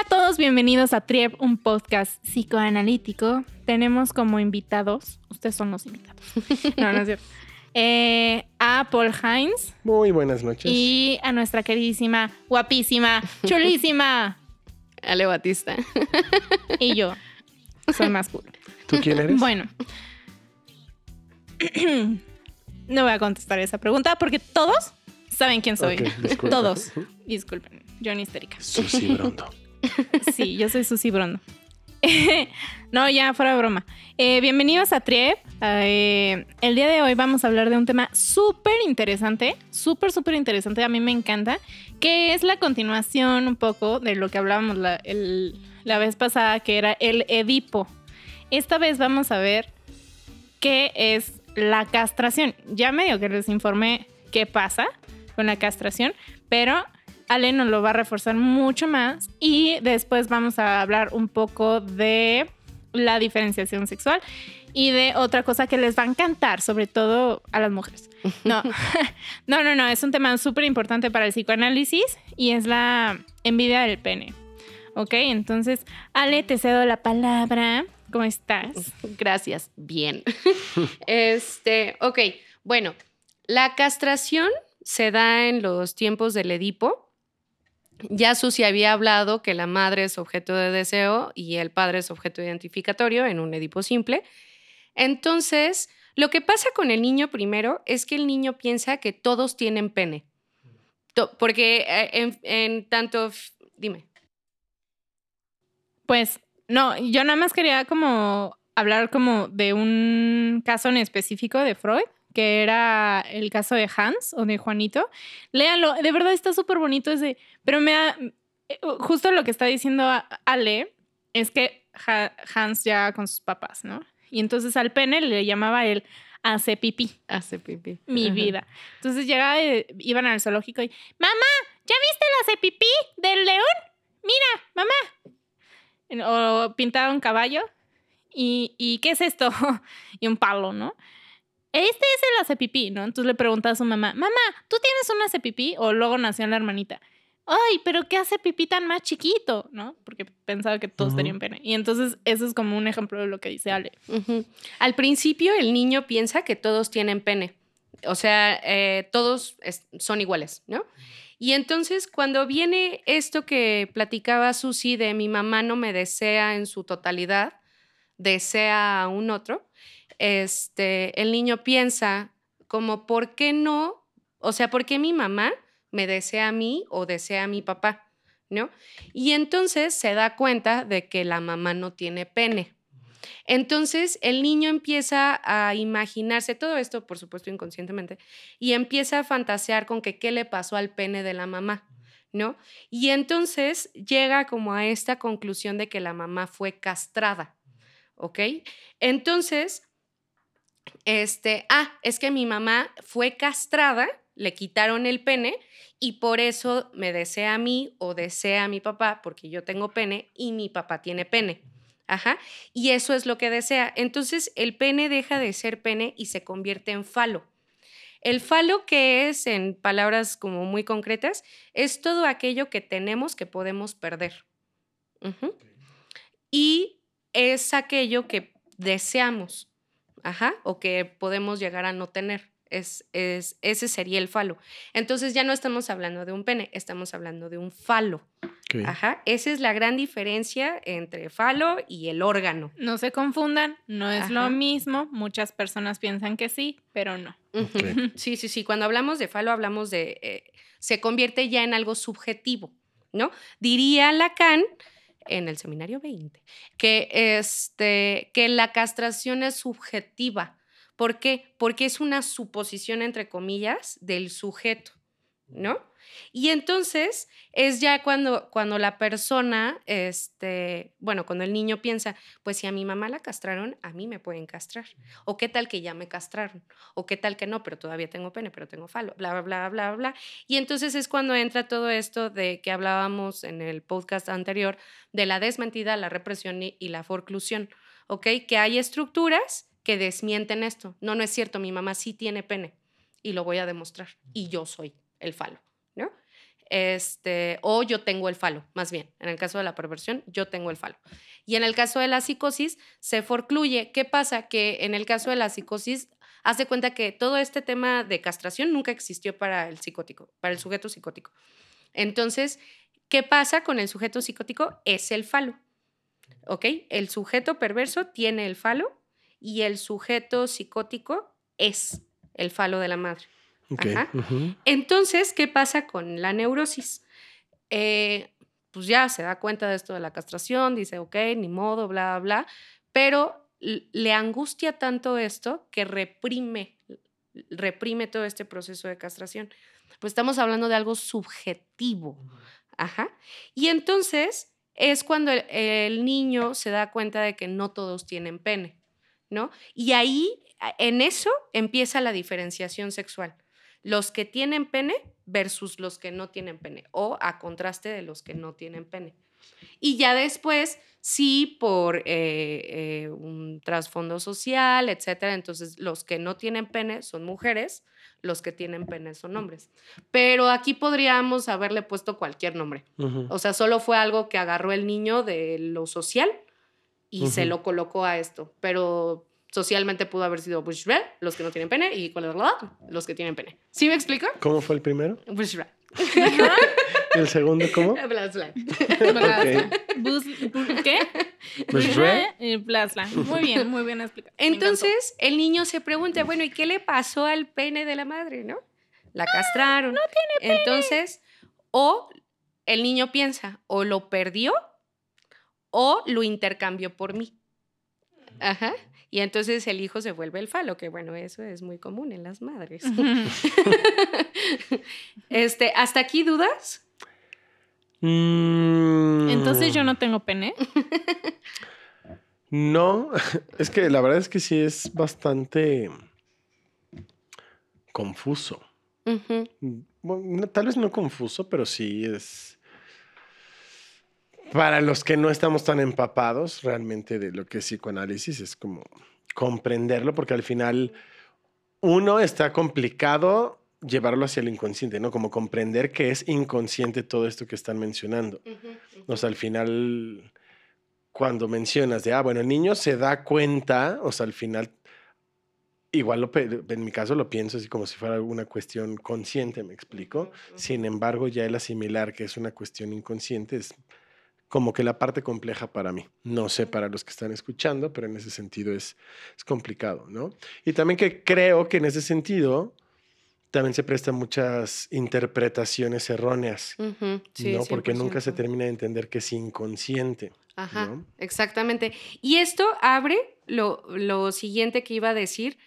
Hola a todos, bienvenidos a Triep, un podcast psicoanalítico. Tenemos como invitados, ustedes son los invitados. No, no es cierto. Eh, a Paul Hines Muy buenas noches. y a nuestra queridísima, guapísima, chulísima. Ale Batista. Y yo. Soy más cool. ¿Tú quién eres? Bueno. No voy a contestar esa pregunta porque todos saben quién soy. Disculpa. Todos. Disculpen, Johnny histérica. Susi Brondo. Sí, yo soy Susi Brondo. no, ya fuera de broma. Eh, bienvenidos a Triep. Eh, el día de hoy vamos a hablar de un tema súper interesante, súper, súper interesante. A mí me encanta, que es la continuación un poco de lo que hablábamos la, el- la vez pasada, que era el Edipo. Esta vez vamos a ver qué es la castración. Ya medio que les informé qué pasa con la castración, pero Ale nos lo va a reforzar mucho más y después vamos a hablar un poco de la diferenciación sexual y de otra cosa que les va a encantar, sobre todo a las mujeres. No, no, no, no, es un tema súper importante para el psicoanálisis y es la envidia del pene. Ok, entonces, Ale, te cedo la palabra. ¿Cómo estás? Gracias. Bien. este, ok. Bueno, la castración se da en los tiempos del Edipo. Ya Susi había hablado que la madre es objeto de deseo y el padre es objeto identificatorio en un Edipo simple. Entonces, lo que pasa con el niño primero es que el niño piensa que todos tienen pene. Porque eh, en, en tanto... Dime. Pues no, yo nada más quería como hablar como de un caso en específico de Freud, que era el caso de Hans o de Juanito. Léanlo, de verdad está súper bonito ese, pero me da, eh, justo lo que está diciendo Ale es que Hans ya con sus papás, ¿no? Y entonces al pene le llamaba el hace pipí, Hace pipí. mi Ajá. vida. Entonces llegaba, y iban al zoológico y, mamá, ¿ya viste el hace pipí del león? Mira, mamá. O pintaba un caballo. ¿Y, ¿Y qué es esto? y un palo, ¿no? Este es el hace pipí, ¿no? Entonces le preguntaba a su mamá, mamá, ¿tú tienes un hace pipí? O luego nació la hermanita. Ay, pero ¿qué hace pipí tan más chiquito? ¿No? Porque pensaba que todos tenían pene. Y entonces eso es como un ejemplo de lo que dice Ale. Al principio el niño piensa que todos tienen pene, o sea, eh, todos es- son iguales, ¿no? Y entonces cuando viene esto que platicaba Susi de mi mamá no me desea en su totalidad, desea a un otro, este, el niño piensa como, ¿por qué no? O sea, ¿por qué mi mamá me desea a mí o desea a mi papá? ¿No? Y entonces se da cuenta de que la mamá no tiene pene. Entonces el niño empieza a imaginarse todo esto, por supuesto inconscientemente, y empieza a fantasear con que qué le pasó al pene de la mamá, ¿no? Y entonces llega como a esta conclusión de que la mamá fue castrada, ¿ok? Entonces, este, ah, es que mi mamá fue castrada, le quitaron el pene y por eso me desea a mí o desea a mi papá, porque yo tengo pene y mi papá tiene pene. Ajá. Y eso es lo que desea. Entonces el pene deja de ser pene y se convierte en falo. El falo que es, en palabras como muy concretas, es todo aquello que tenemos que podemos perder. Y es aquello que deseamos, ajá, o que podemos llegar a no tener. Es, es, ese sería el falo. Entonces ya no estamos hablando de un pene, estamos hablando de un falo. Ok. Ajá, esa es la gran diferencia entre falo y el órgano. No se confundan, no es lo Ajá. mismo. Muchas personas piensan que sí, pero no. Ujú. Ok. Sí, sí, sí. Cuando hablamos de falo, hablamos de. eh, se convierte ya en algo subjetivo, ¿no? Diría Lacan en el seminario 20 que, este, que la castración es subjetiva. ¿Por qué? Porque es una suposición, entre comillas, del sujeto, ¿no? Y entonces es ya cuando, cuando la persona, este, bueno, cuando el niño piensa, pues si a mi mamá la castraron, a mí me pueden castrar. O qué tal que ya me castraron. O qué tal que no, pero todavía tengo pene, pero tengo falo, bla, bla, bla, bla, bla. Y entonces es cuando entra todo esto de que hablábamos en el podcast anterior de la desmentida, la represión y, y la forclusión, ¿ok? Que hay estructuras que desmienten esto. No, no es cierto, mi mamá sí tiene pene y lo voy a demostrar y yo soy el falo. Este, o yo tengo el falo, más bien. En el caso de la perversión, yo tengo el falo. Y en el caso de la psicosis, se forcluye. ¿Qué pasa? Que en el caso de la psicosis, hace cuenta que todo este tema de castración nunca existió para el psicótico, para el sujeto psicótico. Entonces, ¿qué pasa con el sujeto psicótico? Es el falo. ¿Ok? El sujeto perverso tiene el falo y el sujeto psicótico es el falo de la madre. Ajá. Entonces, ¿qué pasa con la neurosis? Eh, pues ya se da cuenta de esto de la castración, dice, ok, ni modo, bla, bla, bla, pero le angustia tanto esto que reprime, reprime todo este proceso de castración. Pues estamos hablando de algo subjetivo. Ajá. Y entonces es cuando el, el niño se da cuenta de que no todos tienen pene, ¿no? Y ahí, en eso, empieza la diferenciación sexual. Los que tienen pene versus los que no tienen pene, o a contraste de los que no tienen pene. Y ya después, sí, por eh, eh, un trasfondo social, etcétera, entonces los que no tienen pene son mujeres, los que tienen pene son hombres. Pero aquí podríamos haberle puesto cualquier nombre. O sea, solo fue algo que agarró el niño de lo social y se lo colocó a esto. Pero socialmente pudo haber sido bleh, los que no tienen pene y ¿cuál es la verdad? los que tienen pene. ¿Sí me explico? ¿Cómo fue el primero? ¿Y el segundo cómo? Bla, bla. Ok. Bus- bu- ¿Qué? Pues, re- Eh, Blasla. Muy bien, muy bien explicado. Entonces el niño se pregunta, bueno, ¿y qué le pasó al pene de la madre, no? La castraron. No tiene pene. Entonces, o el niño piensa, o lo perdió o lo intercambió por mí. Ajá. Y entonces el hijo se vuelve el falo, que bueno, eso es muy común en las madres. este, ¿hasta aquí dudas? Mm, Entonces yo no tengo pene. No, es que la verdad es que sí es bastante confuso. Bueno, no- tal vez no confuso, pero sí es... Para los que no estamos tan empapados realmente de lo que es psicoanálisis, es como comprenderlo, porque al final uno está complicado llevarlo hacia el inconsciente, ¿no? Como comprender que es inconsciente todo esto que están mencionando. O sea, al final, cuando mencionas de, ah, bueno, el niño se da cuenta, o sea, al final, igual lo en mi caso lo pienso así como si fuera una cuestión consciente, me explico. Sin embargo, ya el asimilar que es una cuestión inconsciente es como que la parte compleja para mí. No sé para los que están escuchando, pero en ese sentido es, es complicado, ¿no? Y también que creo que en ese sentido también se prestan muchas interpretaciones erróneas. Sí, ¿no? Porque nunca se 100%. termina de entender que es inconsciente. Ajá, ¿no? exactamente. Y esto abre lo, lo siguiente que iba a decir,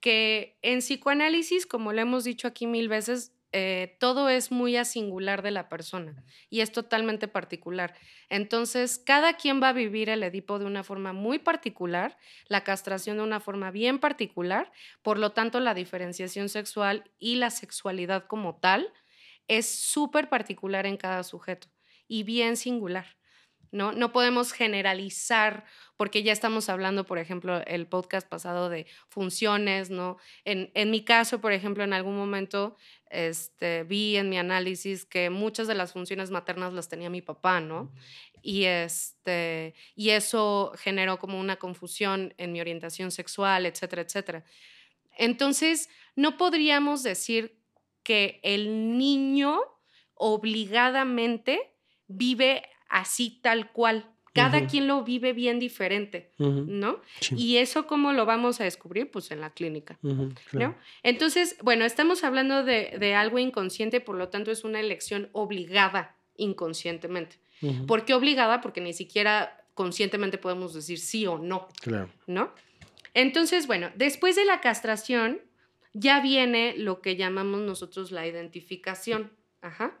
que en psicoanálisis, como lo hemos dicho aquí mil veces, eh, todo es muy a singular de la persona y es totalmente particular. Entonces, cada quien va a vivir el Edipo de una forma muy particular, la castración de una forma bien particular, por lo tanto, la diferenciación sexual y la sexualidad como tal es súper particular en cada sujeto y bien singular. ¿no? No podemos generalizar, porque ya estamos hablando, por ejemplo, el podcast pasado de funciones, ¿no? En, en mi caso, por ejemplo, en algún momento este, vi en mi análisis que muchas de las funciones maternas las tenía mi papá, ¿no? Y, este, y eso generó como una confusión en mi orientación sexual, etcétera, etcétera. Entonces, no podríamos decir que el niño obligadamente vive así tal cual. Cada quien lo vive bien diferente, ¿no? sí, Y eso cómo lo vamos a descubrir, pues en la clínica. claro. ¿no? Entonces, bueno, estamos hablando de, de algo inconsciente, por lo tanto es una elección obligada inconscientemente. ¿Por qué obligada? Porque ni siquiera conscientemente podemos decir sí o no. Claro. ¿no? Entonces, bueno, después de la castración ya viene lo que llamamos nosotros la identificación. Ajá.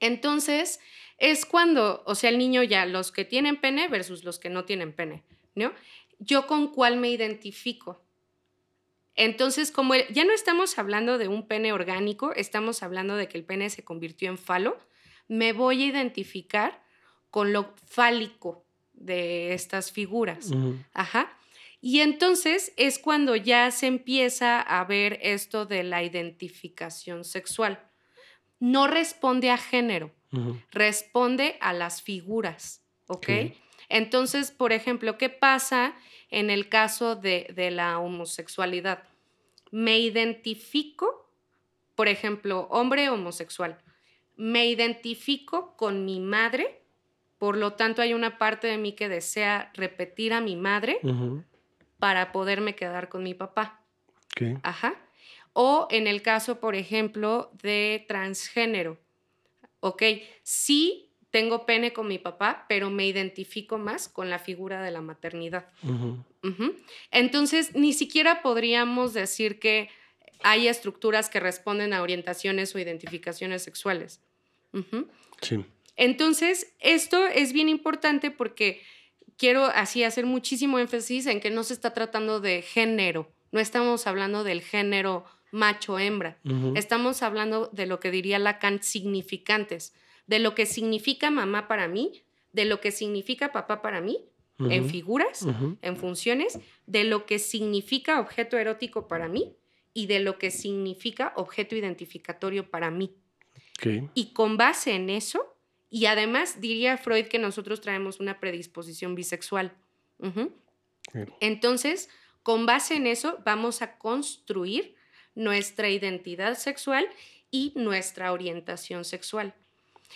Entonces, es cuando, o sea, el niño ya, los que tienen pene versus los que no tienen pene, ¿no? Yo con cuál me identifico. Entonces, como el- ya no estamos hablando de un pene orgánico, estamos hablando de que el pene se convirtió en falo, me voy a identificar con lo fálico de estas figuras. Ajá. Y entonces es cuando ya se empieza a ver esto de la identificación sexual. No responde a género, responde a las figuras, ¿ok? Entonces, por ejemplo, ¿qué pasa en el caso de, de la homosexualidad? Me identifico, por ejemplo, hombre homosexual, me identifico con mi madre, por lo tanto hay una parte de mí que desea repetir a mi madre para poderme quedar con mi papá. Ok. Ajá. O en el caso, por ejemplo, de transgénero. Ok, sí tengo pene con mi papá, pero me identifico más con la figura de la maternidad. Entonces, ni siquiera podríamos decir que hay estructuras que responden a orientaciones o identificaciones sexuales. Sí. Entonces, esto es bien importante porque quiero así hacer muchísimo énfasis en que no se está tratando de género, no estamos hablando del género macho-hembra, estamos hablando de lo que diría Lacan significantes, de lo que significa mamá para mí, de lo que significa papá para mí, en figuras, en funciones, de lo que significa objeto erótico para mí y de lo que significa objeto identificatorio para mí. Y con base en eso, y además diría Freud que nosotros traemos una predisposición bisexual. Entonces, con base en eso, vamos a construir nuestra identidad sexual y nuestra orientación sexual.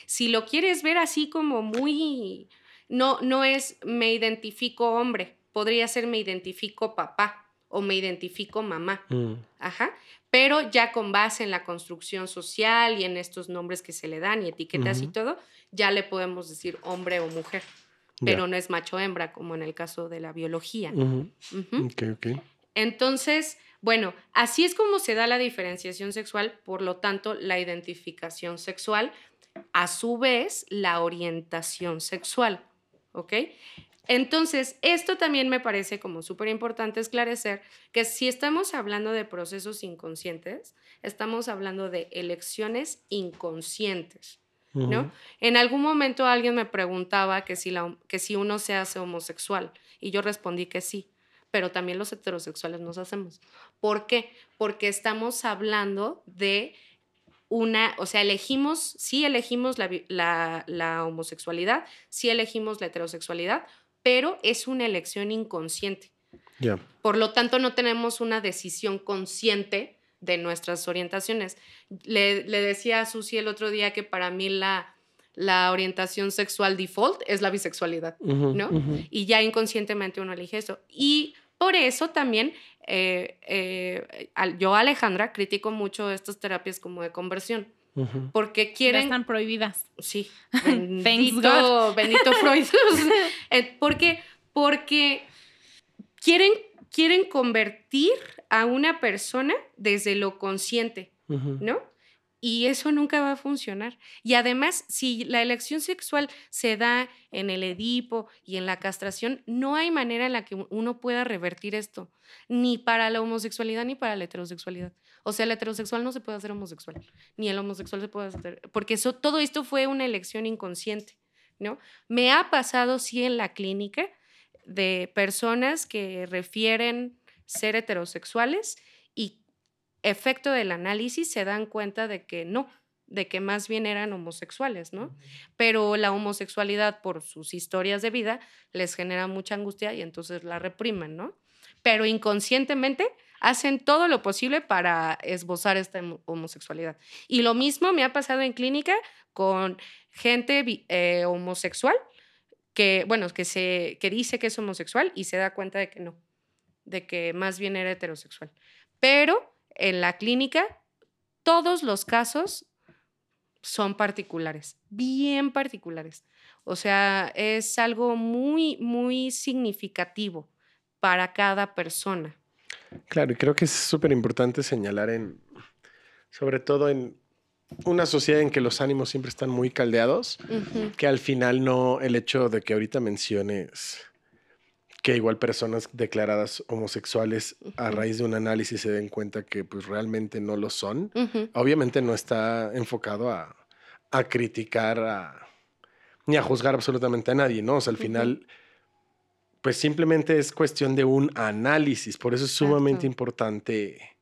Si lo quieres ver así como muy, no, no es me identifico hombre, podría ser me identifico papá o me identifico mamá. Mm. Ajá. Pero ya con base en la construcción social y en estos nombres que se le dan y etiquetas y todo, ya le podemos decir hombre o mujer. Pero no es macho-hembra, como en el caso de la biología. Ujú. Ujú. Ok, ok. Entonces, bueno, así es como se da la diferenciación sexual, por lo tanto, la identificación sexual, a su vez, la orientación sexual, ¿ok? Entonces, esto también me parece como súper importante esclarecer que si estamos hablando de procesos inconscientes, estamos hablando de elecciones inconscientes. ¿no? En algún momento alguien me preguntaba que si, la, que si uno se hace homosexual y yo respondí que sí, pero también los heterosexuales nos hacemos. ¿Por qué? Porque estamos hablando de una, o sea, elegimos, sí elegimos la, la- la homosexualidad, sí elegimos la heterosexualidad, pero es una elección inconsciente. Ya. Por lo tanto, no tenemos una decisión consciente de nuestras orientaciones. Le, le decía a Susi el otro día que para mí la, la orientación sexual default es la bisexualidad, ¿no? Y ya inconscientemente uno elige eso. Y por eso también eh, eh, yo, Alejandra, critico mucho estas terapias como de conversión, porque Ya quieren... están prohibidas. Sí, Thanks bendito, bendito Freud. Eh, ¿Por qué? Porque quieren, quieren convertir a una persona desde lo consciente. ¿no? Y eso nunca va a funcionar. Y además, si la elección sexual se da en el Edipo y en la castración, no hay manera en la que uno pueda revertir esto, ni para la homosexualidad ni para la heterosexualidad. O sea, el heterosexual no se puede hacer homosexual, ni el homosexual se puede hacer, porque eso, todo esto fue una elección inconsciente, ¿no? Me ha pasado, sí, en la clínica de personas que refieren ser heterosexuales y efecto del análisis se dan cuenta de que no, de que más bien eran homosexuales, ¿no? Pero la homosexualidad por sus historias de vida les genera mucha angustia y entonces la reprimen, ¿no? Pero inconscientemente hacen todo lo posible para esbozar esta homo- homosexualidad. Y lo mismo me ha pasado en clínica con gente eh, homosexual que, bueno, que, se, que dice que es homosexual y se da cuenta de que no, de que más bien era heterosexual. Pero en la clínica, todos los casos son particulares, bien particulares. O sea, es algo muy, muy significativo para cada persona. Claro, y creo que es súper importante señalar en, sobre todo en una sociedad en que los ánimos siempre están muy caldeados, que al final no, el hecho de que ahorita menciones que igual personas declaradas homosexuales a raíz de un análisis se den cuenta que pues realmente no lo son, obviamente no está enfocado a, a criticar a- ni a juzgar absolutamente a nadie, ¿no? O sea, al final, pues simplemente es cuestión de un análisis. Por eso es sumamente Exacto. importante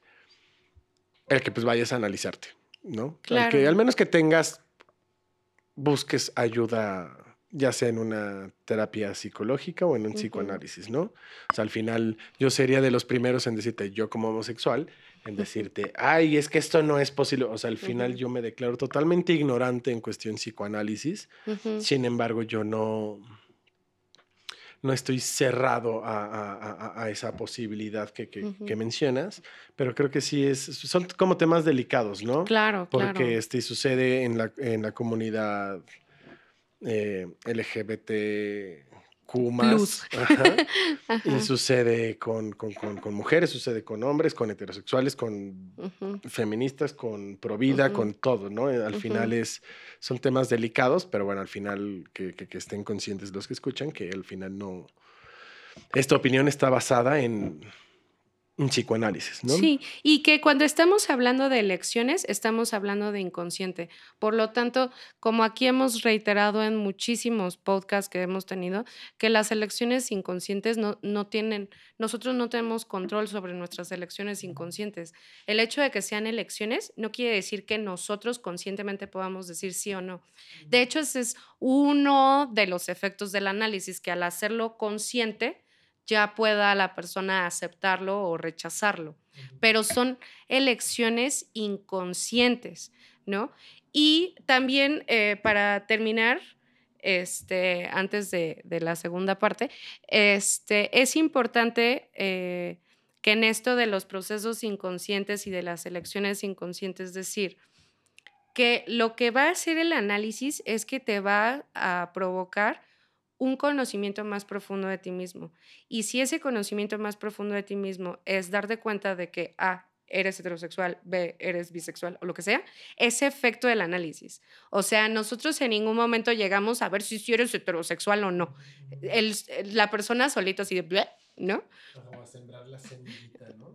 el que pues vayas a analizarte. ¿no? Claro. que al menos que tengas, busques ayuda, ya sea en una terapia psicológica o en un psicoanálisis, ¿no? O sea, al final yo sería de los primeros en decirte, yo como homosexual, en decirte, ay, es que esto no es posible. O sea, al final yo me declaro totalmente ignorante en cuestión psicoanálisis. Sin embargo, yo no, no estoy cerrado a, a- a- a esa posibilidad que, que mencionas, pero creo que sí es, son como temas delicados, ¿no? Claro, Porque claro. este, sucede en la, en la comunidad eh, LGBTQ+. Ajá. y sucede con, con- con- con mujeres, sucede con hombres, con heterosexuales, con feministas, con provida, Ujú. con todo, ¿no? Al Ujú. final es, son temas delicados, pero bueno, al final que, que- que estén conscientes los que escuchan que al final no... Esta opinión está basada en un psicoanálisis, ¿no? Sí, y que cuando estamos hablando de elecciones, estamos hablando de inconsciente. Por lo tanto, como aquí hemos reiterado en muchísimos podcasts que hemos tenido, que las elecciones inconscientes no, no tienen, nosotros no tenemos control sobre nuestras elecciones inconscientes. El hecho de que sean elecciones no quiere decir que nosotros conscientemente podamos decir sí o no. De hecho, ese es uno de los efectos del análisis, que al hacerlo consciente, ya pueda la persona aceptarlo o rechazarlo. Pero son elecciones inconscientes, ¿no? Y también, eh, para terminar, este, antes de, de la segunda parte, este, es importante eh, que en esto de los procesos inconscientes y de las elecciones inconscientes, decir, que lo que va a hacer el análisis es que te va a provocar un conocimiento más profundo de ti mismo. Y si ese conocimiento más profundo de ti mismo es darte cuenta de que A, eres heterosexual, B, eres bisexual o lo que sea, ese efecto del análisis. O sea, nosotros en ningún momento llegamos a ver si, si eres heterosexual o no. El- la persona solita así de, "Bleh", ¿no?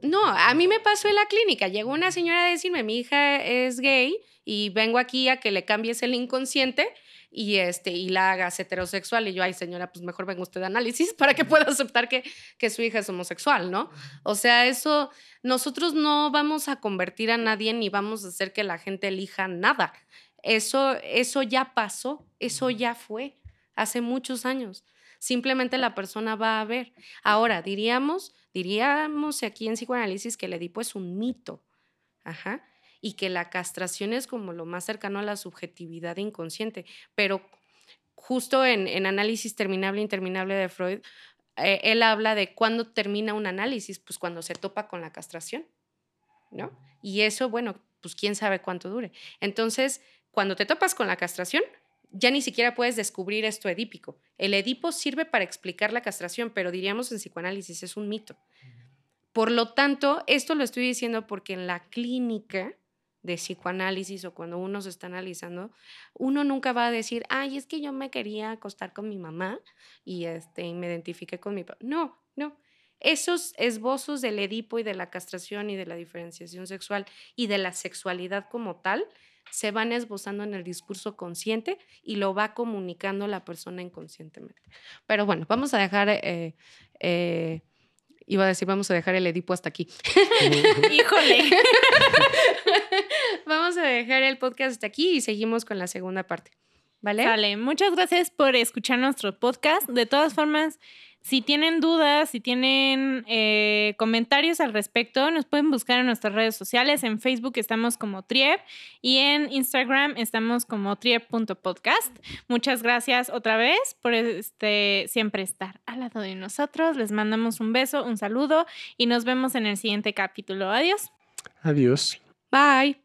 No, a mí me pasó en la clínica. Llegó una señora a decirme, mi hija es gay y vengo aquí a que le cambies el inconsciente y, este, y la hagas heterosexual. Y yo, ay señora, pues mejor venga usted de análisis para que pueda aceptar que, que su hija es homosexual, ¿no? O sea, eso, nosotros no vamos a convertir a nadie ni vamos a hacer que la gente elija nada. Eso, eso ya pasó, eso ya fue hace muchos años. Simplemente la persona va a ver. Ahora, diríamos, diríamos aquí en psicoanálisis que el Edipo es un mito. Ajá. Y que la castración es como lo más cercano a la subjetividad inconsciente. Pero justo en, en Análisis Terminable e Interminable de Freud, eh, él habla de cuándo termina un análisis, pues cuando se topa con la castración, ¿no? Y eso, bueno, pues quién sabe cuánto dure. Entonces, cuando te topas con la castración, ya ni siquiera puedes descubrir esto edípico. El Edipo sirve para explicar la castración, pero diríamos en psicoanálisis es un mito. Por lo tanto, esto lo estoy diciendo porque en la clínica de psicoanálisis o cuando uno se está analizando, uno nunca va a decir, ay, es que yo me quería acostar con mi mamá y, este, y me identifiqué con mi papá. No, no. Esos esbozos del Edipo y de la castración y de la diferenciación sexual y de la sexualidad como tal se van esbozando en el discurso consciente y lo va comunicando la persona inconscientemente. Pero bueno, vamos a dejar, eh, eh, iba a decir, vamos a dejar el Edipo hasta aquí. Híjole. vamos a dejar el podcast hasta aquí y seguimos con la segunda parte. ¿Vale? Sale. Muchas gracias por escuchar nuestro podcast. De todas formas, si tienen dudas, si tienen eh, comentarios al respecto, nos pueden buscar en nuestras redes sociales. En Facebook estamos como Triep y en Instagram estamos como triep.podcast. Muchas gracias otra vez por este, siempre estar al lado de nosotros. Les mandamos un beso, un saludo y nos vemos en el siguiente capítulo. Adiós. Adiós. Bye.